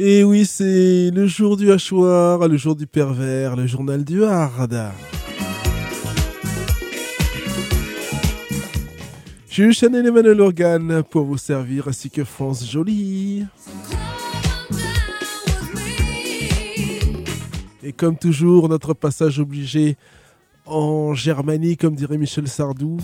Et oui, c'est le jour du hachoir, le jour du pervers, le journal du hard. Je suis Chanel Emmanuel Organ pour vous servir, ainsi que France Jolie. Et comme toujours, notre passage obligé en Germanie, comme dirait Michel Sardou.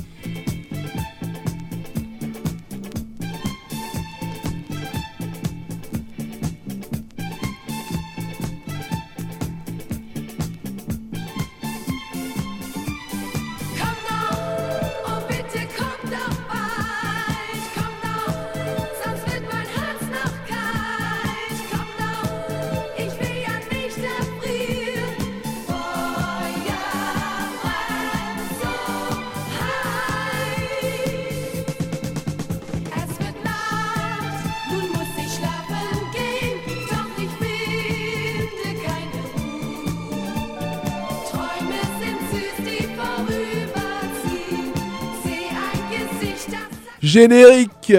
Générique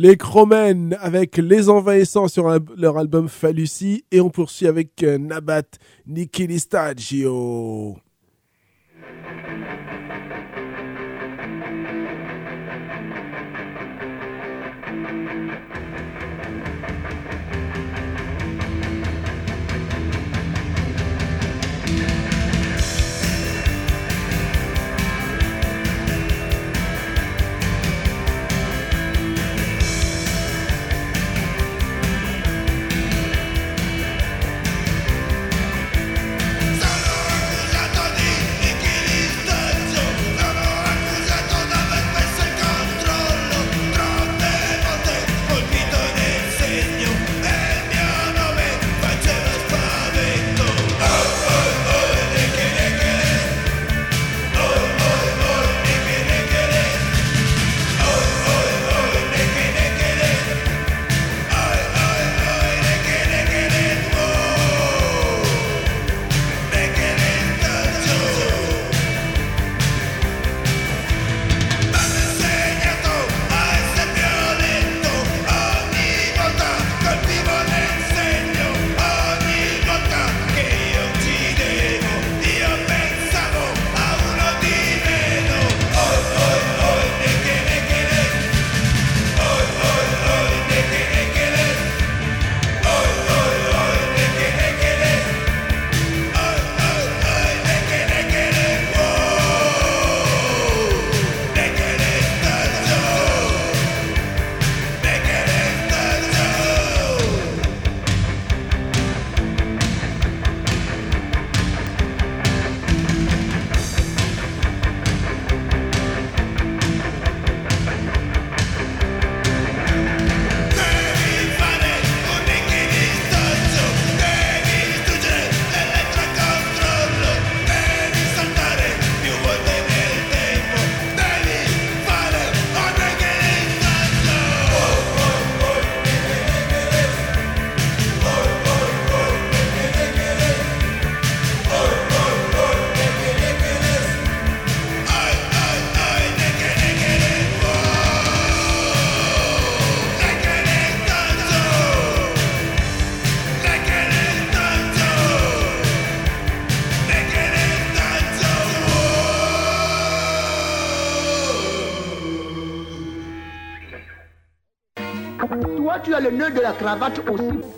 Les Chromènes avec Les Envahissants sur leur album Falusi et on poursuit avec euh, Nabat Nikilistagio. De la cravate aussi.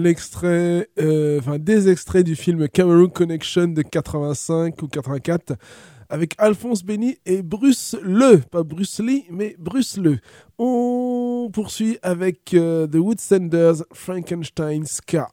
Un extrait, euh, enfin des extraits du film Cameroon Connection de 85 ou 84 avec Alphonse Benny et Bruce Le, pas Bruce Lee, mais Bruce Le. On poursuit avec euh, The Woodsenders Frankenstein Ska.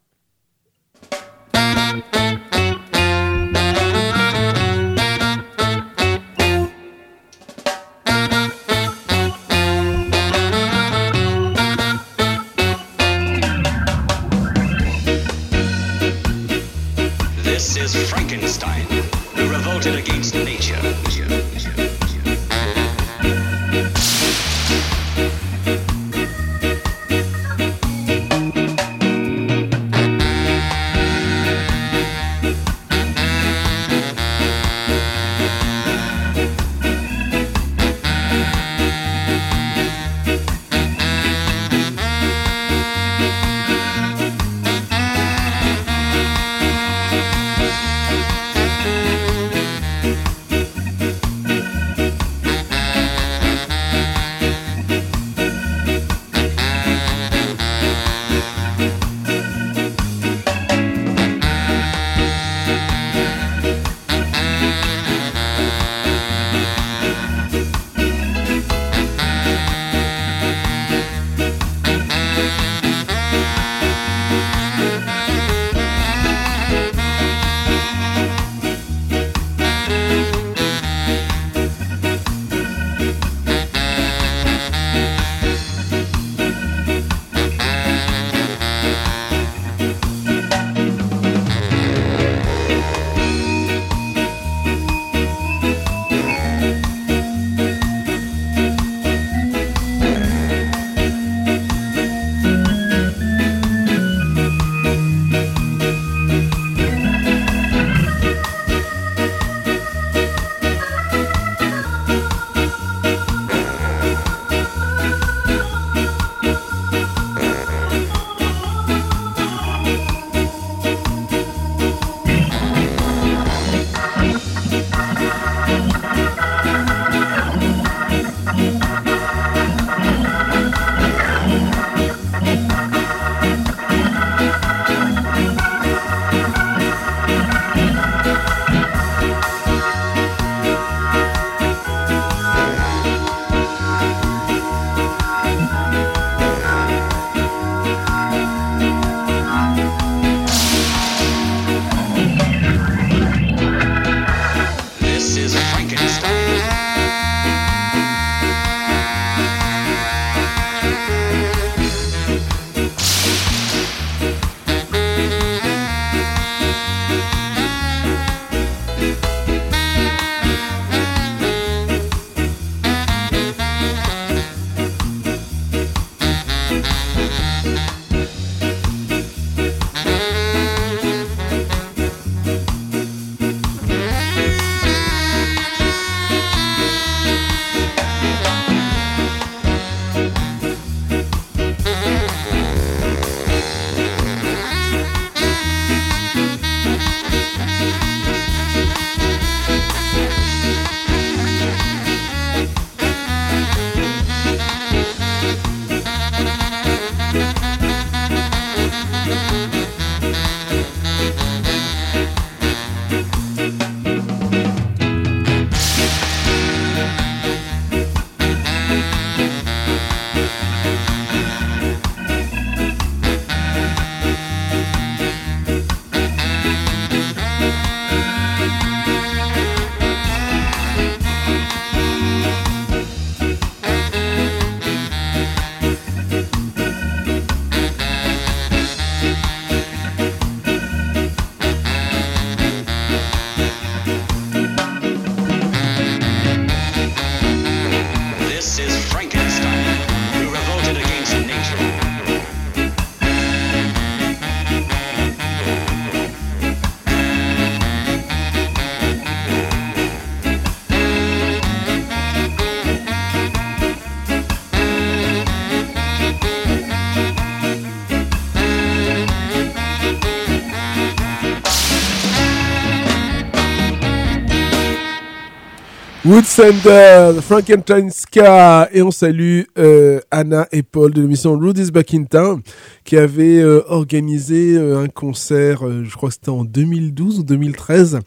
Woodsender, Frankenstein Ska, et on salue euh, Anna et Paul de l'émission Rudy's Back in Town, qui avait euh, organisé euh, un concert, je crois que c'était en 2012 ou 2013,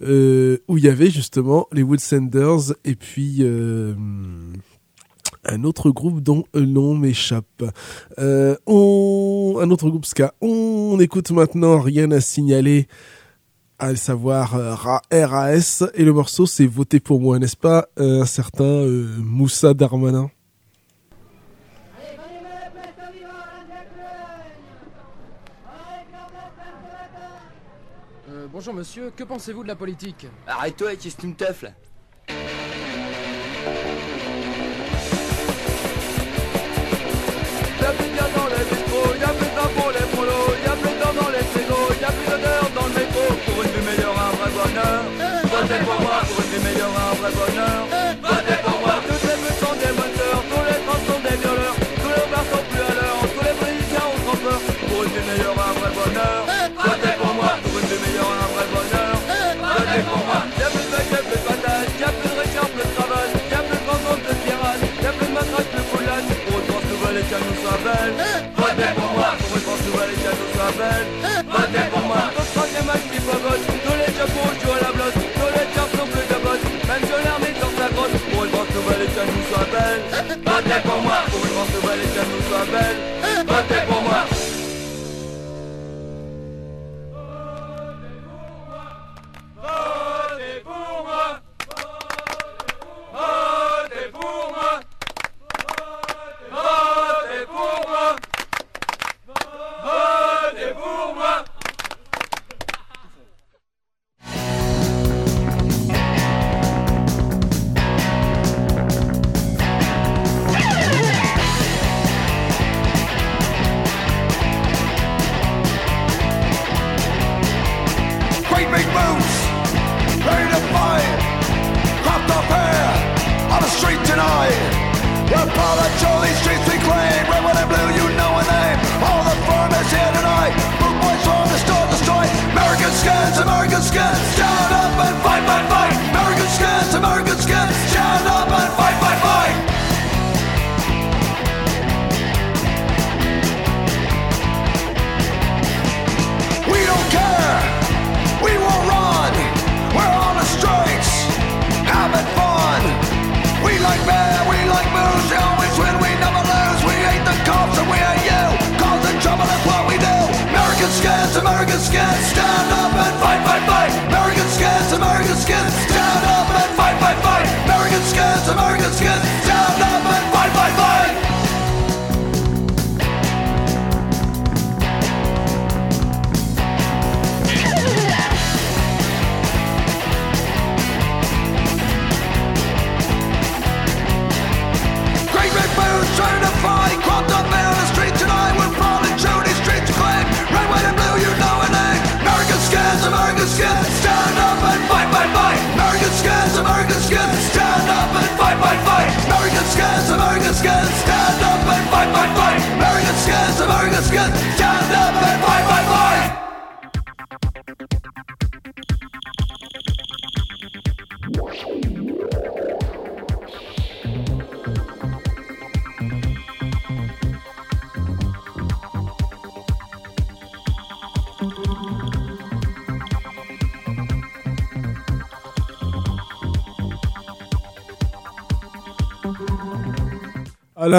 où il y avait justement les Woodsenders et puis un autre groupe dont le nom m'échappe. on, un autre groupe ska. On écoute maintenant Rien à signaler à savoir euh, RAS, et le morceau c'est Voter pour moi, n'est-ce pas euh, Un certain euh, Moussa Darmanin. Bonjour monsieur, que pensez-vous de la politique? Arrête-toi avec ce teuf là? Votez pour moi pour une meilleure. Pour moi Pour une France nouvelle et qu'elle nous soit belle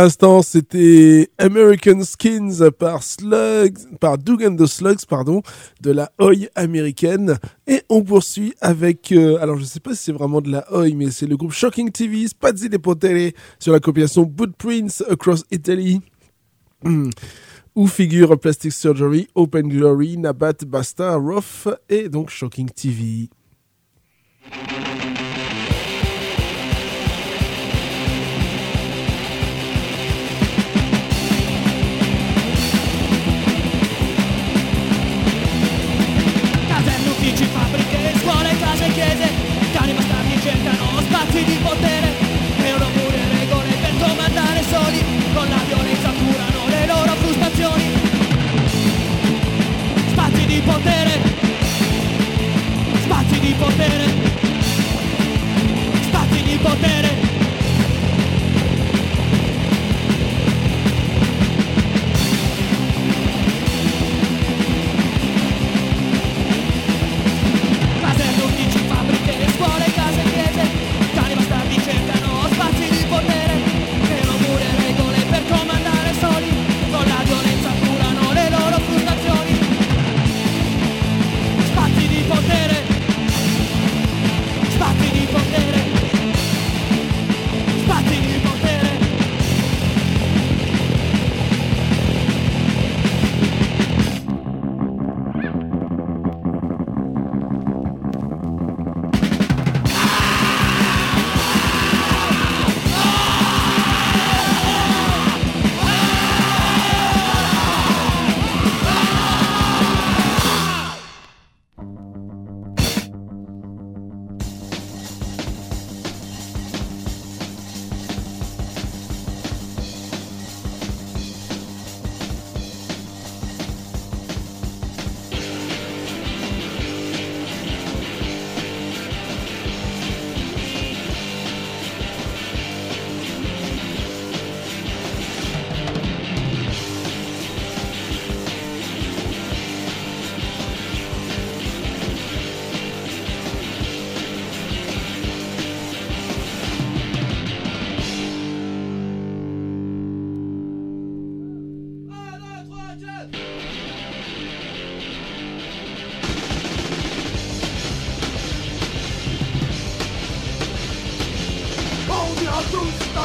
l'instant, c'était American Skins par Slugs, par Doug and the Slugs, pardon, de la Oi américaine. Et on poursuit avec, euh, alors je sais pas si c'est vraiment de la Oi, mais c'est le groupe Shocking TV, Spazzi de Potere, sur la compilation Prince Across Italy. où figurent Plastic Surgery, Open Glory, Nabat, Basta, Rough et donc Shocking TV.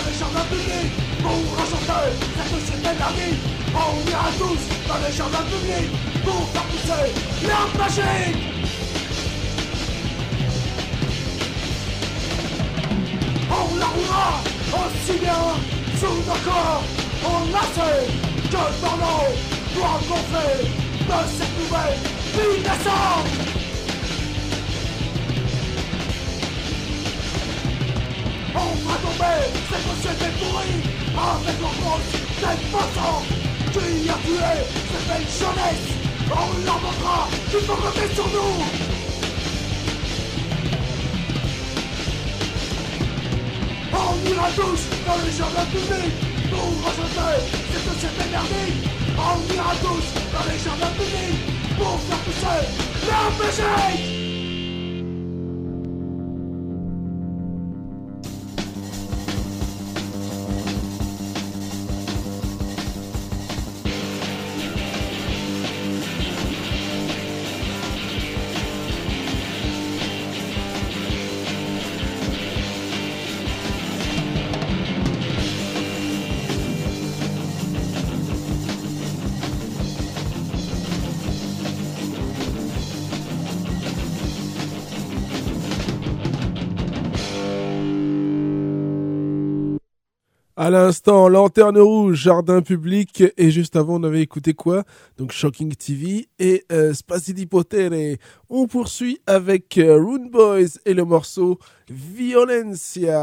Dans les jardins publics pour enchanter cette société merdique. On ira tous dans les jardins publics pour faire pousser l'herbe magique. On la roulera aussi bien sous nos corps enlacés que dans nos doigts gonflés de cette nouvelle vie naissante. On fera tomber cette société pourrie avec l'enfance cette façon qui a tué cette belle jeunesse. On leur montrera qu'il faut compter sur nous. On ira tous dans les jardins publics pour rejeter cette société merdique. On ira tous dans les jardins publics pour faire pousser l'RPG. L'instant, Lanterne Rouge, Jardin Public, et juste avant, on avait écouté quoi? Donc Shocking TV et euh, di Potere. On poursuit avec euh, Rune Boys et le morceau Violencia.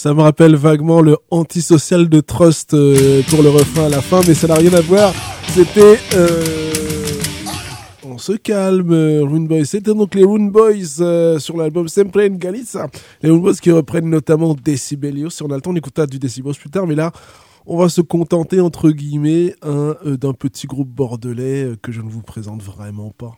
Ça me rappelle vaguement le antisocial de Trust euh, pour le refrain à la fin, mais ça n'a rien à voir. C'était... Euh, on se calme, Rune Boys. C'était donc les Rune Boys euh, sur l'album Sempre in Galicia. Les Rune Boys qui reprennent notamment Decibelios. Si on a le temps, on écoutera du Decibelios plus tard, mais là, on va se contenter, entre guillemets, hein, d'un petit groupe bordelais que je ne vous présente vraiment pas.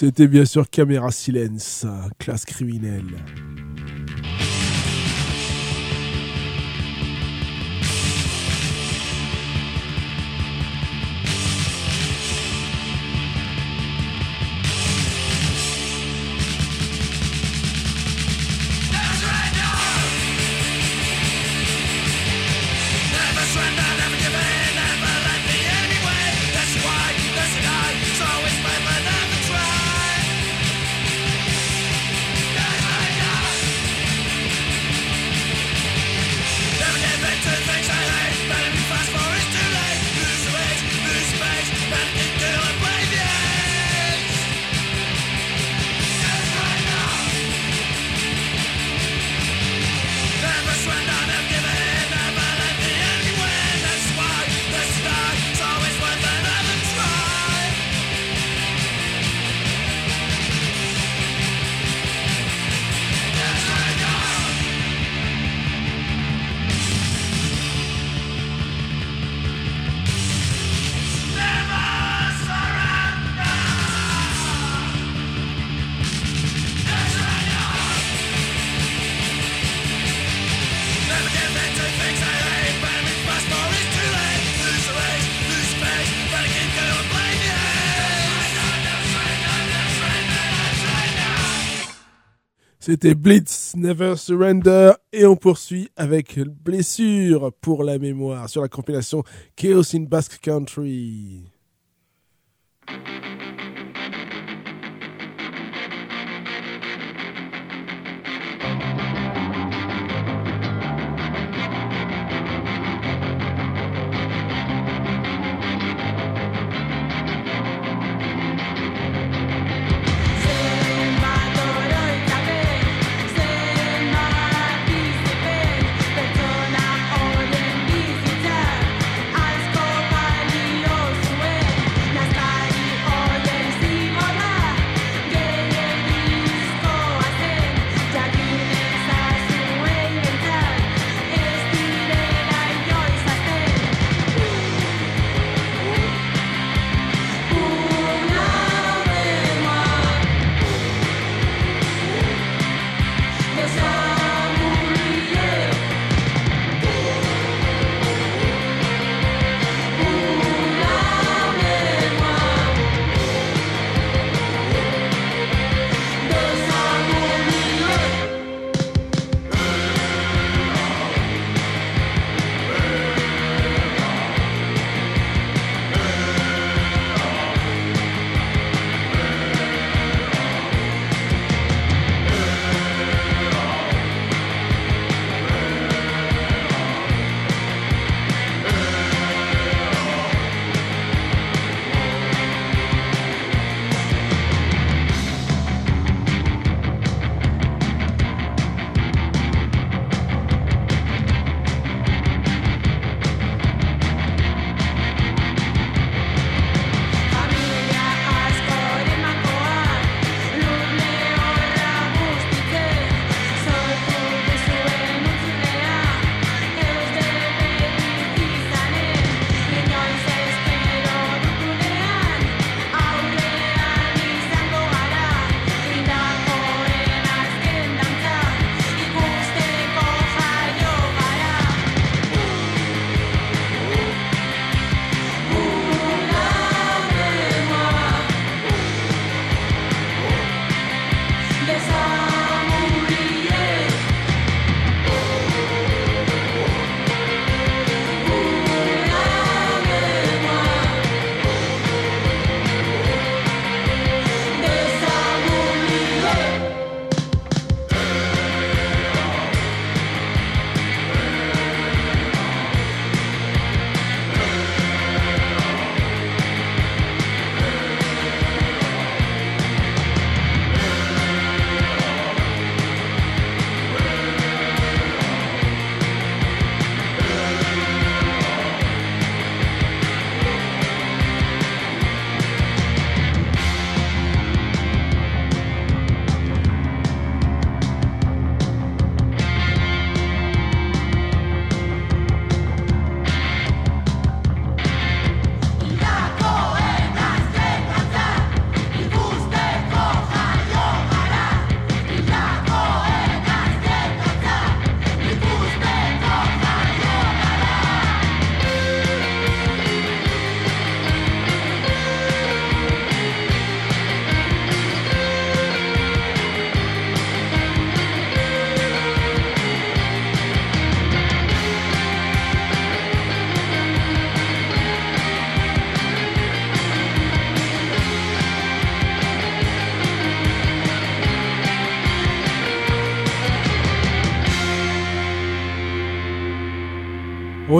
C'était bien sûr Caméra Silence, classe criminelle. C'était Blitz, Never Surrender, et on poursuit avec Blessure pour la mémoire sur la compilation Chaos in Basque Country.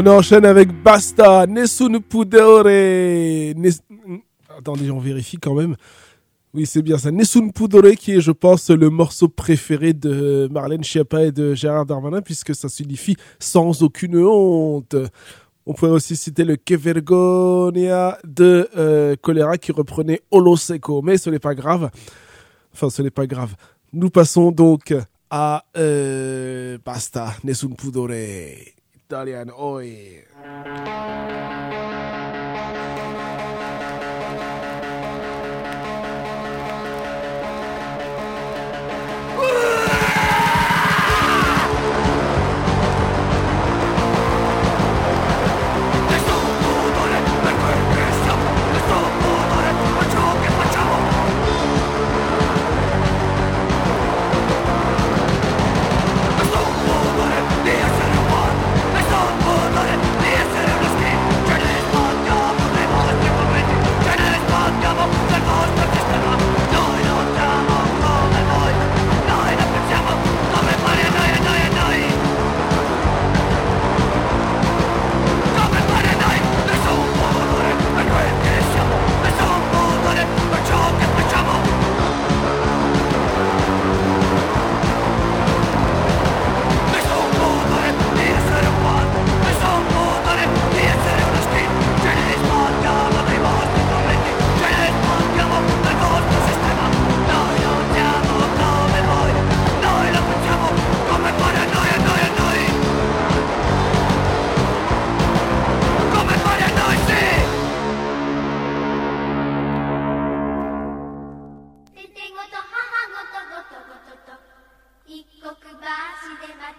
On enchaîne avec Basta, Nessun Pudore. Attendez, on vérifie quand même. Oui, c'est bien ça. Nessun Pudore, qui est, je pense, le morceau préféré de Marlène Schiappa et de Gérard Darmanin, puisque ça signifie sans aucune honte. On pourrait aussi citer le Que Vergonia de euh, qui reprenait Olo Seco, mais ce n'est pas grave. Enfin, ce n'est pas grave. Nous passons donc à euh, Basta, Nessun Pudore. Italian Oi.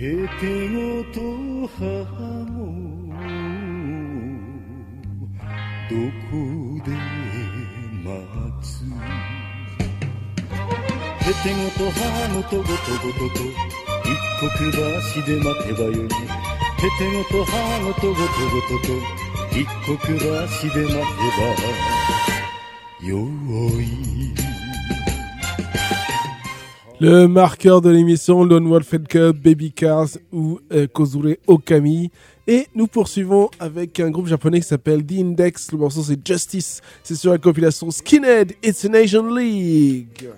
ペテゴと母もどこで待つ？ペテゴと母とごとごとと一刻橋で待てばよいペテゴと母のとごとごとと一刻橋で待てばよい Le marqueur de l'émission, Lone Wolf Cup, Baby Cars ou euh, Kozure Okami. Et nous poursuivons avec un groupe japonais qui s'appelle The Index. Le morceau c'est Justice. C'est sur la compilation Skinhead, It's a Nation League.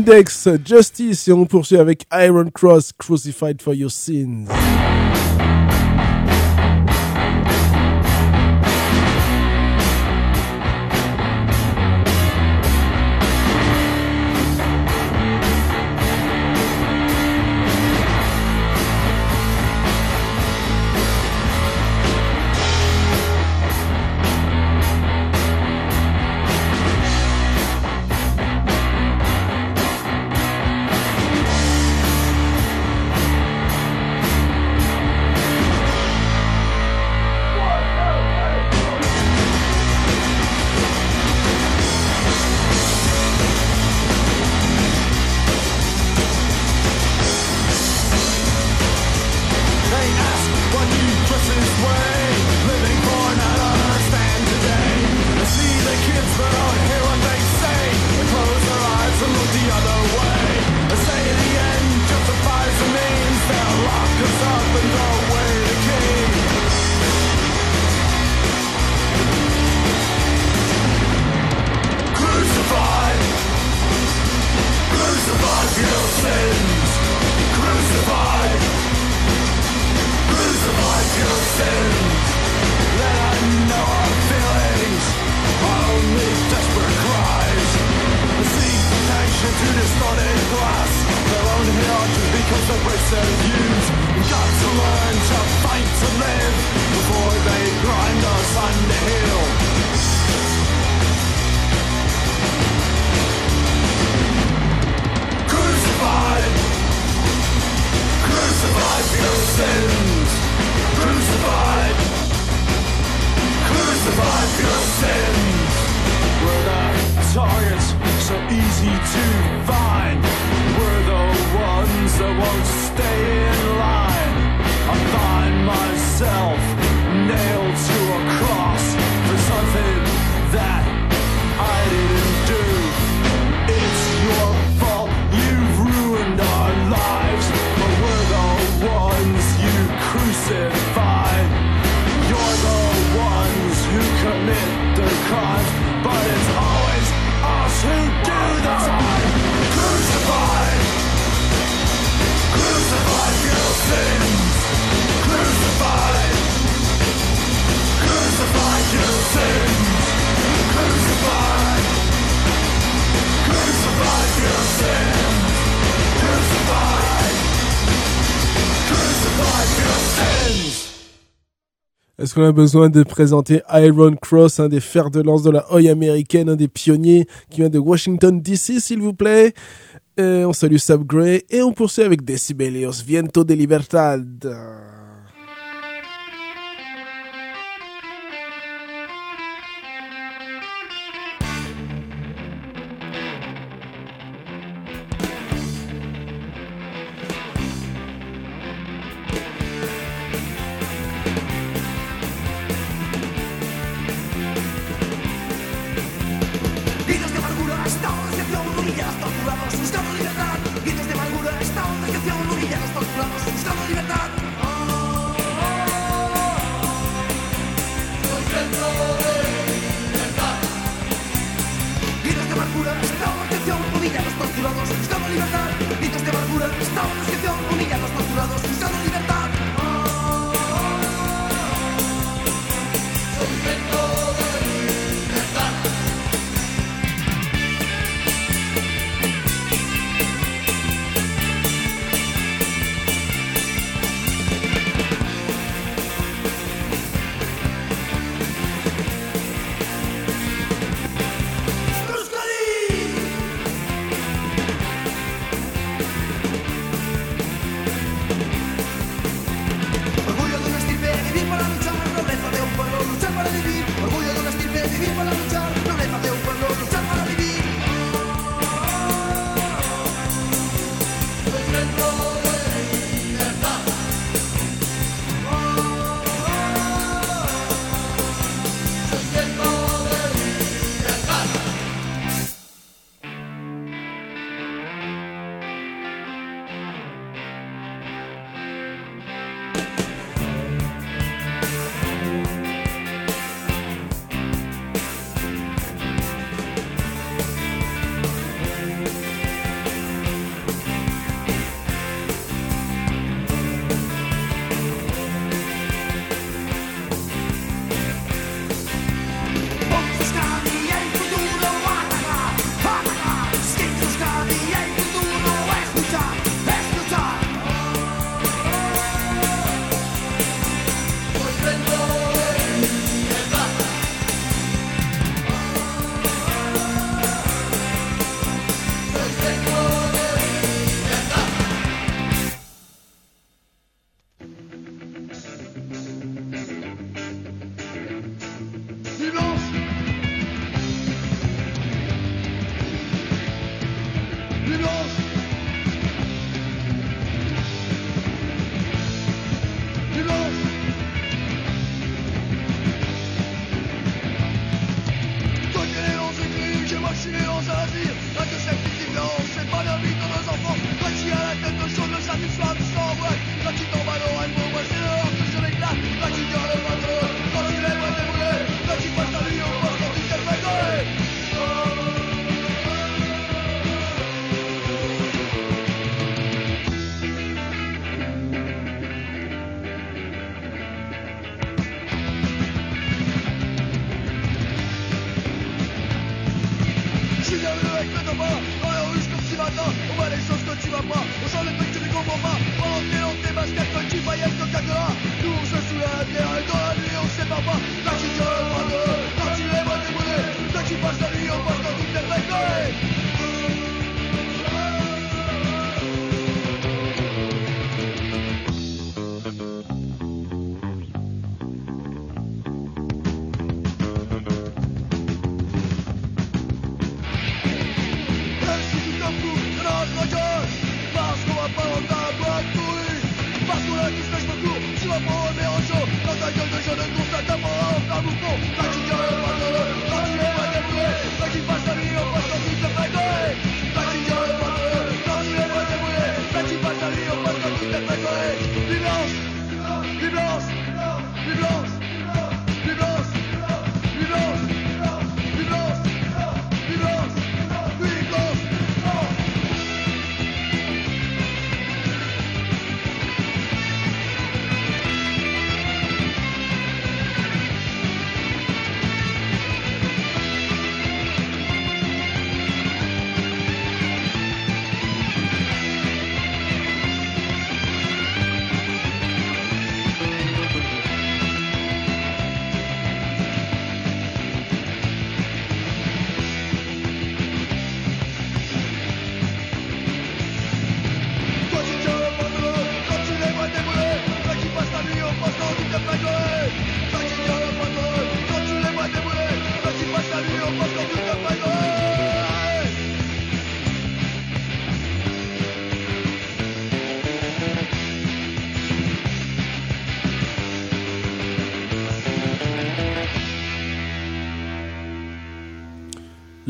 Index, Justice, et on poursuit avec Iron Cross, Crucified for Your Sins. too far. Est-ce qu'on a besoin de présenter Iron Cross, un des fers de lance de la Oi américaine, un des pionniers qui vient de Washington DC, s'il vous plaît? Et On salue Sub Gray et on poursuit avec Decibelios, Viento de Libertad.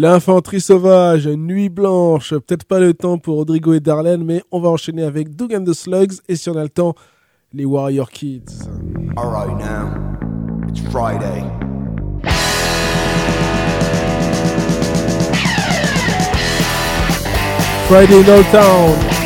L'infanterie sauvage, Nuit blanche, peut-être pas le temps pour Rodrigo et Darlene, mais on va enchaîner avec Doug and the Slugs et si on a le temps, les Warrior Kids. Alright now, it's Friday. Friday Old Town.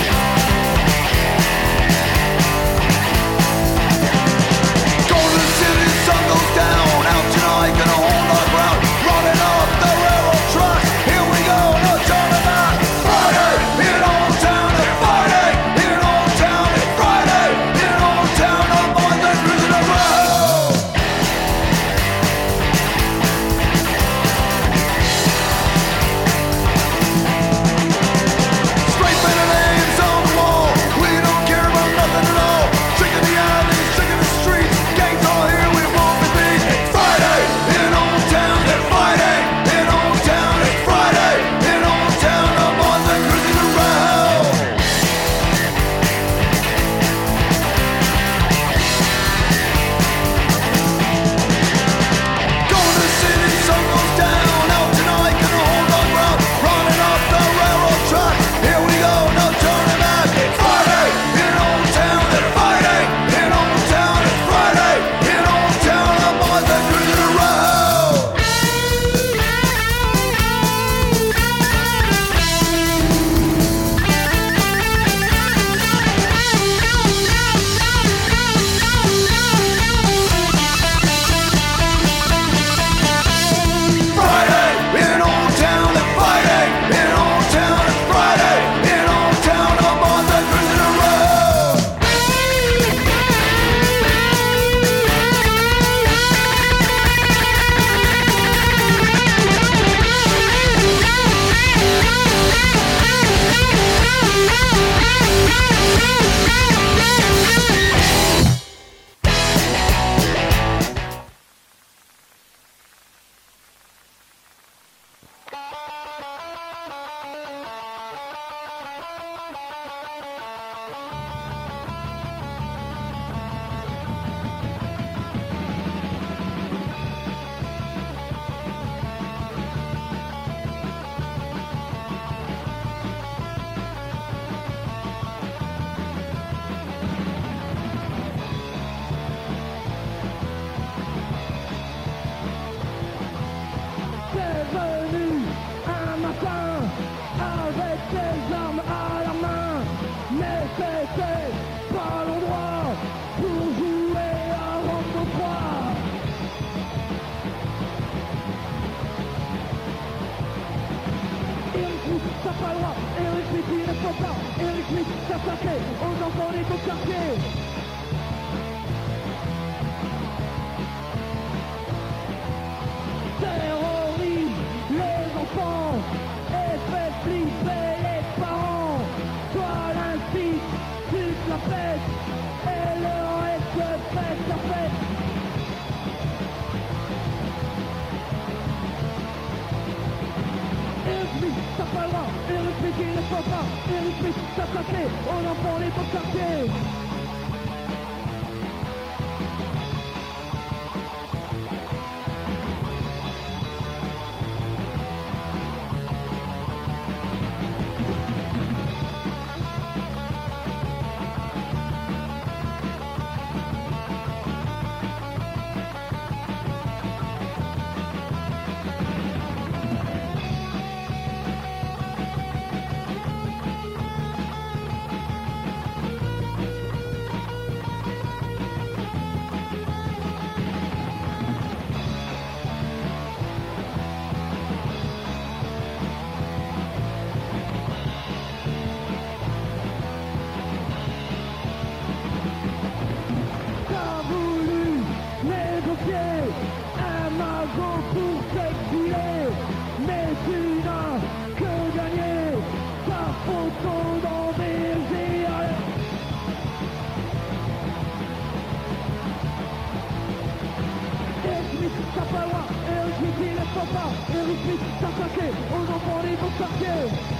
too.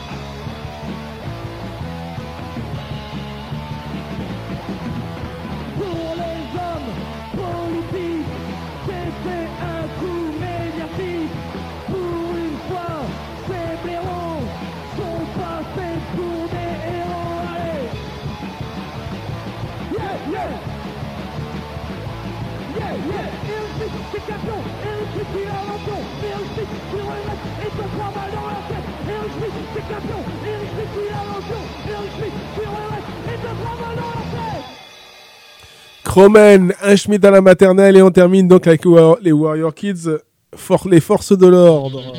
Roman, un schmidt à la maternelle et on termine donc avec les Warrior Kids, for les forces de l'ordre.